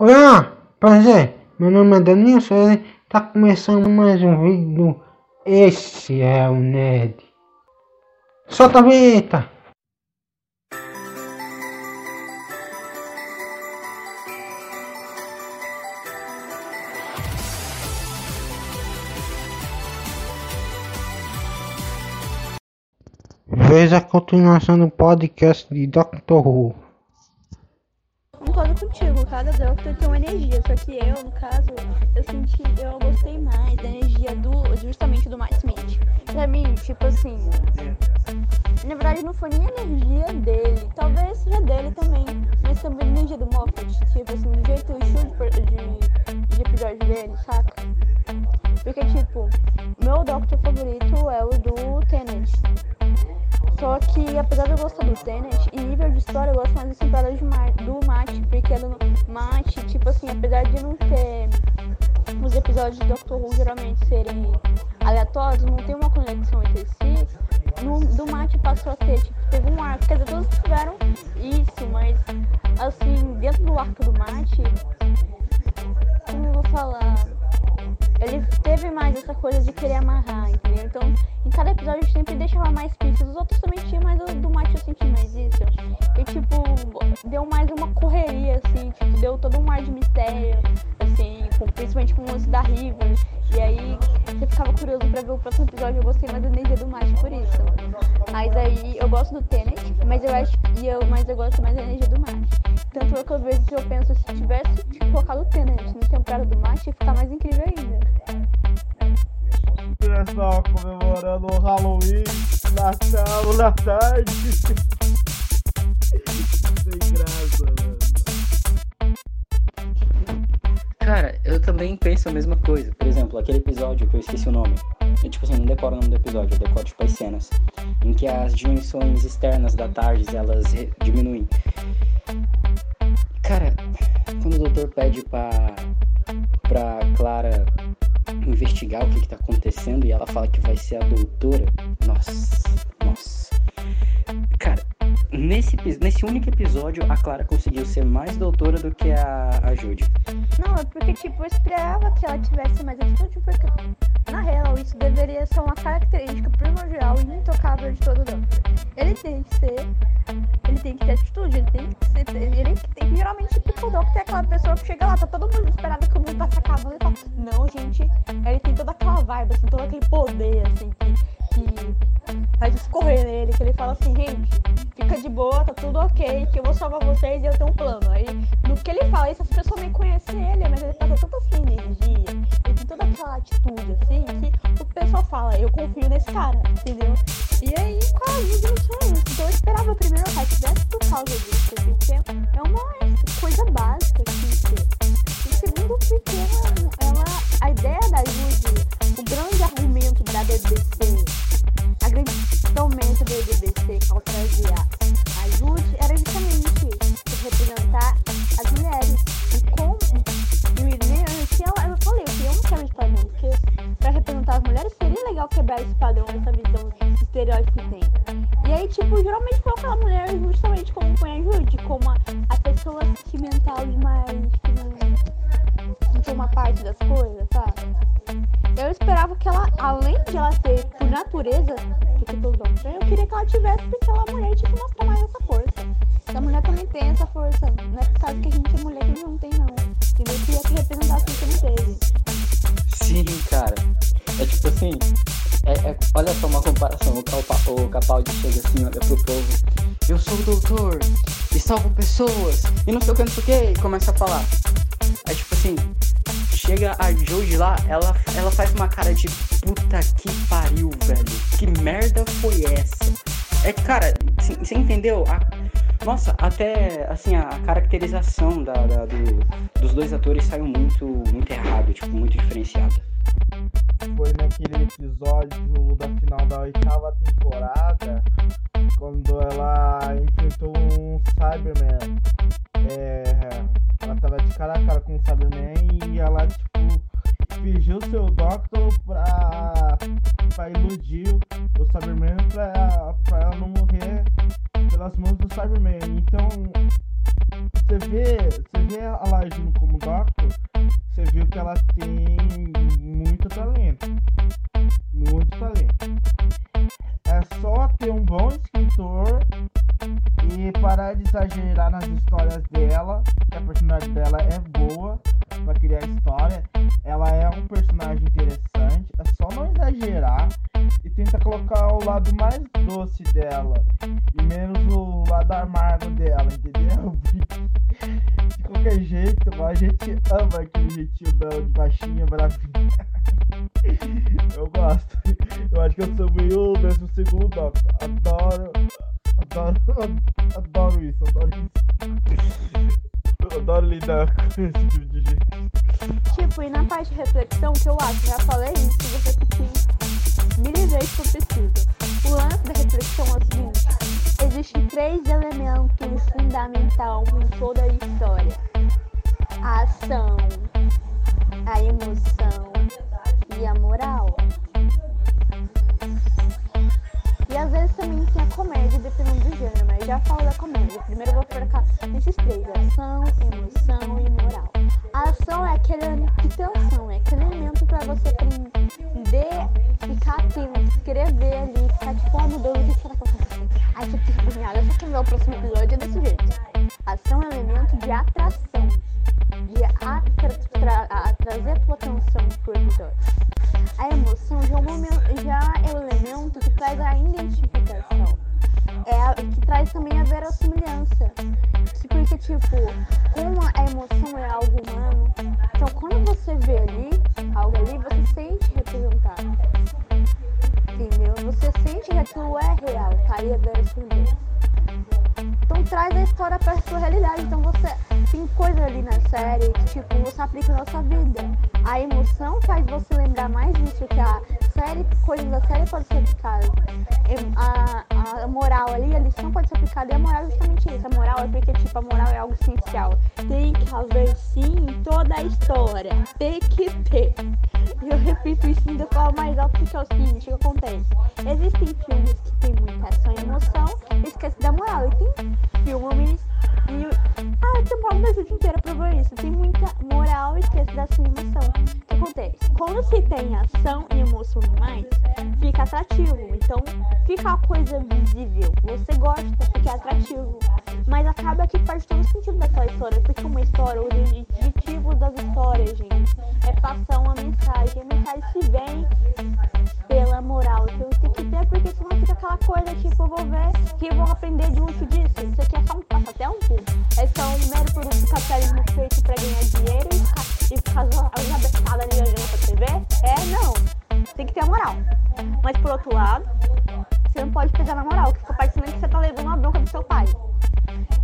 Olá, prazer, meu nome é Danilson e tá começando mais um vídeo. Esse é o Ned. Solta a vinheta! Veja a continuação do podcast de Doctor Who. Concordo contigo, cada Doctor tem uma energia, só que eu, no caso, eu senti, eu gostei mais da energia do, justamente do Matt Smith. Pra mim, tipo assim, na verdade não foi nem a energia dele, talvez seja dele também, mas também a energia do Moffat, tipo assim, do jeito, o estilo de, de episódio dele, saca? Porque, tipo, meu Doctor favorito é o do Tenet. Só que, apesar de eu gostar do Tenet, em nível de história, eu gosto mais das temporadas do Matt, porque ela Matt, tipo assim, apesar de não ter os episódios de Doctor Who geralmente serem aleatórios, não tem uma conexão entre si, no, do Matt passou a ter, tipo, teve um arco, quer dizer, todos tiveram isso, mas assim, dentro do arco do Matt, como eu vou falar? Ele teve mais essa coisa de querer amarrar, entendeu? Então, em cada episódio sempre deixava mais pistas. Os outros também tinham, mas o do Matt eu senti mais isso. E, tipo, deu mais uma correria, assim, tipo, deu todo um ar de mistério, assim, com, principalmente com o lance da River. E aí, você ficava curioso pra ver o próximo episódio. Eu gostei mais da energia do Matt por isso. Mas aí, eu gosto do Tenet, mas eu acho e eu, mas eu gosto mais da energia do Matt. Tanto é que eu vejo que eu penso, se tivesse colocado o Tenet na temporada do Matt, ia ficar mais incrível ainda. Pessoal comemorando o Halloween, Natal na tarde. Sem graça, mano. Cara, eu também penso a mesma coisa. Por exemplo, aquele episódio que eu esqueci o nome. Eu, tipo assim, não decoro o nome do episódio, eu decoro tipo as cenas. Em que as dimensões externas da tarde elas diminuem. Fala que vai ser a doutora. Nossa, nossa. Cara, nesse, nesse único episódio a Clara conseguiu ser mais doutora do que a, a Judy. Não, é porque, tipo, eu esperava que ela tivesse mais atitude, porque, na real, isso deveria ser uma característica primordial e intocável de todo Doctor. Ele tem que ser, ele tem que ter atitude, ele tem que ser, ele tem que, geralmente, tipo, o Doctor é aquela pessoa que chega lá, tá todo mundo esperando que o mundo tá se acabando e fala, não, gente, ele tem toda aquela vibe, assim, todo aquele poder, assim, que, que faz escorrer nele, que ele fala assim, gente, fica de boa, tá tudo ok, que eu vou salvar vocês e eu tenho um plano. Aí, no que ele fala isso, as pessoas nem conhecem ele, mas ele passa tanta assim energia, ele tem toda aquela atitude, assim, que o pessoal fala, eu confio nesse cara, entendeu? E aí, com a tivesse por causa uma parte das coisas, sabe? Eu esperava que ela, além de ela ser por natureza, têm, eu queria que ela tivesse, porque ela é mulher e tinha que mostrar mais essa força. E a mulher também tem essa força. Não é por causa que a gente é mulher que a gente não tem, não. Entendeu? Eu queria que representasse o que não teve. Sim, cara. É tipo assim. é- é- olha só uma comparação. O, Calpa, o Capaldi chega assim, olha pro povo. Eu sou o doutor e salvo pessoas e não sei o que, não sei o que. E começa a falar. É tipo assim. Chega a Joji lá, ela, ela faz uma cara de puta que pariu, velho. Que merda foi essa? É, cara, você entendeu? A- nossa, até assim, a caracterização da, da- do- dos dois atores saiu muito, muito errado, tipo, muito diferenciado. Foi naquele episódio da final da oitava temporada, quando ela enfrentou um Cyberman. É, cara a cara com o Cyberman e ela, tipo, fingiu seu Doctor pra, pra iludir o Cyberman pra, pra ela não morrer pelas mãos do Cyberman. Então, você vê, você vê ela agindo como Doctor, você viu que ela tem muito talento. Muito talento. É só ter um bom escritor e parar de exagerar nas histórias dela, que a personagem dela é boa para criar história. Ela é um personagem interessante, é só não exagerar e tenta colocar o lado mais doce dela e menos o lado amargo dela, entendeu? de qualquer jeito, a gente ama aquele jeitinho dela de baixinha, bravinha. Eu gosto. Eu acho que eu sou meio décimo segundo. Adoro. Adoro. Adoro isso, adoro isso. Adoro lidar com esse tipo de gente. Tipo, e na parte de reflexão, que eu acho, já falei isso, vou repetir mil vezes que eu preciso. O lance da reflexão é o seguinte: existem três elementos fundamentais em toda a história: escrever ali, ficar tipo, oh meu Deus, o que será que eu? Aí você fica esburrinhado, só que ver o próximo episódio é desse jeito. Ação é um elemento de atração, de atra tra a trazer tua atenção pro episódio. A emoção já é, um momento, já é o elemento que traz a identificação. É a, que traz também a verossimilhança. Que, porque, tipo, como a emoção é algo humano, então quando você vê ali, algo ali, você é verossimilhança. Então traz a história pra sua realidade. Então você tem coisa ali na série que tipo, você aplica na sua vida. A emoção faz você lembrar mais disso que a série, coisas da série pode ser aplicada. A, a moral ali, a lição pode ser aplicada e a moral é justamente isso. A moral é porque tipo, a moral é algo essencial. Tem que haver sim em toda a história. Tem que ter. Eu repito isso ainda falo mais alto porque é o seguinte, o que acontece? Existem filmes que tem muita ação e emoção, esquece da moral. E tem filmes e. Ah, tem uma vez o dia inteiro pra ver isso. Tem muita moral e esquece da e emoção. O que acontece? Quando se tem ação e emoção demais, fica atrativo. Então fica uma coisa visível. Você gosta é atrativo. Mas acaba que faz todo sentido daquela história. Porque uma história, o objetivo das histórias, gente, é passar uma mensagem. A mensagem se vem pela moral. Então tem que ter, porque senão fica aquela coisa, tipo, eu vou ver que eu vou aprender junto disso. Isso aqui é moral. Mas por outro lado, você não pode pesar na moral, que fica parecendo que você tá levando uma bronca do seu pai.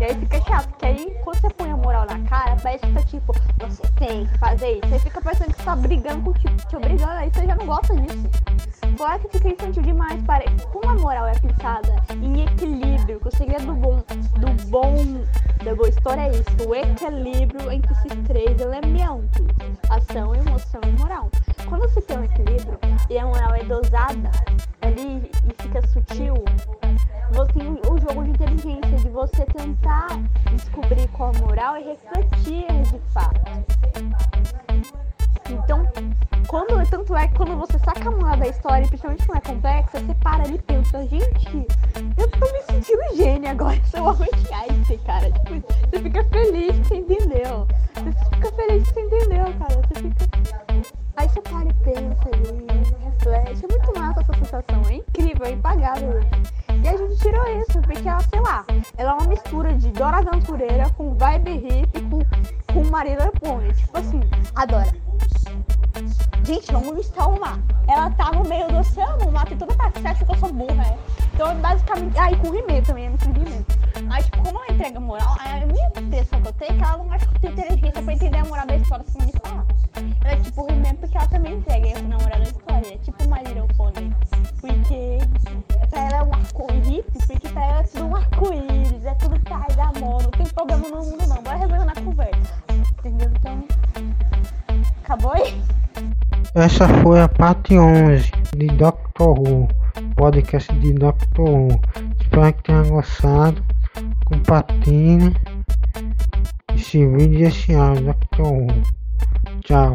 E aí fica chato, porque aí quando você põe a moral na cara, parece que tá tipo, você tem que fazer isso. Aí fica parecendo que você tá brigando com tipo, te obrigando, aí você já não gosta disso. Claro que fica infantil demais, pare... como a moral é pensada em equilíbrio, que o segredo do bom, do bom, da boa história é isso, o equilíbrio entre esses três elementos, ação, emoção a moral e refletir de fato. Então, quando, tanto é que quando você saca a moral da história, principalmente quando é complexa, você para ali e pensa, gente, eu tô me sentindo gênio agora, sou uma Einstein, cara. Tipo, você fica feliz que você entendeu. Você fica feliz que você entendeu, cara. Você fica. Aí você para e pensa ali, reflete. É muito massa essa sensação, é incrível, é impagável. Isso, porque ela, sei lá, ela é uma mistura de Dora Aventureira com vibe hip com, com Marília Pony. Tipo assim, adora. Gente, vamos listar o mar. Ela tá no meio do oceano, o mar tem toda parte. Você acha que eu sou burra, é? Então, basicamente. Ah, e com Rimê também, é muito Rimê. Mas, tipo, como ela entrega moral, a minha impressão que eu tenho é que ela não acha que tem inteligência pra entender a moral da história sem me falar. Ela é tipo Rimê porque ela também entrega a moral da história. É tipo ela é tudo um arco-íris, é tudo paz, amor, não tem problema no mundo não. Bora resolver na conversa. Entendeu? Então. Acabou aí? Essa foi a parte 11 de Doctor Who, podcast de Doctor Who. Espero que tenha gostado. Compartilhe esse vídeo e esse áudio. Tchau.